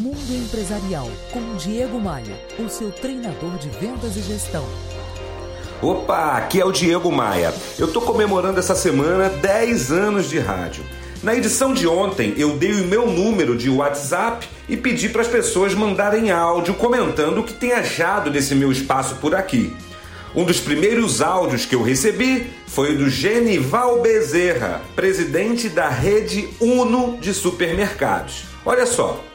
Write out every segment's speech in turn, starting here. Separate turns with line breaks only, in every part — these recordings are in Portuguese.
Mundo Empresarial com Diego Maia, o seu treinador de vendas e gestão.
Opa, aqui é o Diego Maia. Eu tô comemorando essa semana 10 anos de rádio. Na edição de ontem, eu dei o meu número de WhatsApp e pedi para as pessoas mandarem áudio comentando o que tem achado desse meu espaço por aqui. Um dos primeiros áudios que eu recebi foi do Genival Bezerra, presidente da rede Uno de supermercados. Olha só.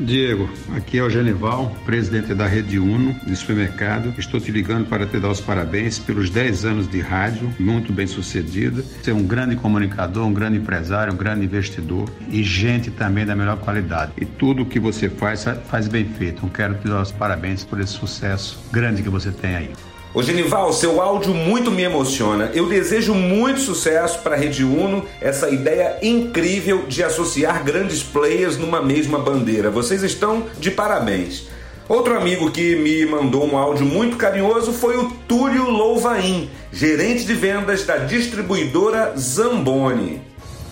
Diego, aqui é o Genival, presidente da Rede Uno de supermercado. Estou te ligando para te dar os parabéns pelos 10 anos de rádio, muito bem sucedida. Você é um grande comunicador, um grande empresário, um grande investidor e gente também da melhor qualidade. E tudo o que você faz, faz bem feito. Então, quero te dar os parabéns por esse sucesso grande que você tem aí.
Ô Genival, seu áudio muito me emociona. Eu desejo muito sucesso para a Rede Uno, essa ideia incrível de associar grandes players numa mesma bandeira. Vocês estão de parabéns. Outro amigo que me mandou um áudio muito carinhoso foi o Túlio Louvain, gerente de vendas da distribuidora Zamboni.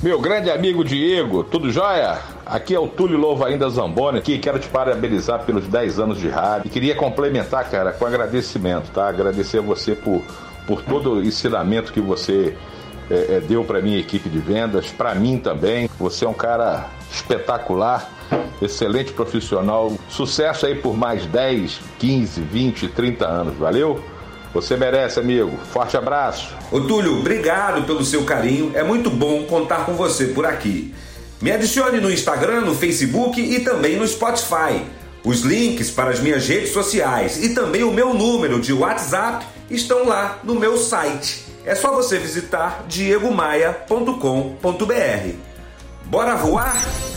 Meu grande amigo Diego, tudo jóia? Aqui é o Túlio Louva ainda Zamboni aqui, quero te parabenizar pelos 10 anos de rádio e queria complementar, cara, com agradecimento, tá? Agradecer a você por, por todo o ensinamento que você é, é, deu para minha equipe de vendas, para mim também. Você é um cara espetacular, excelente profissional. Sucesso aí por mais 10, 15, 20, 30 anos, valeu? Você merece, amigo. Forte abraço.
Ô Túlio, obrigado pelo seu carinho. É muito bom contar com você por aqui. Me adicione no Instagram, no Facebook e também no Spotify. Os links para as minhas redes sociais e também o meu número de WhatsApp estão lá no meu site. É só você visitar diegomaia.com.br. Bora voar?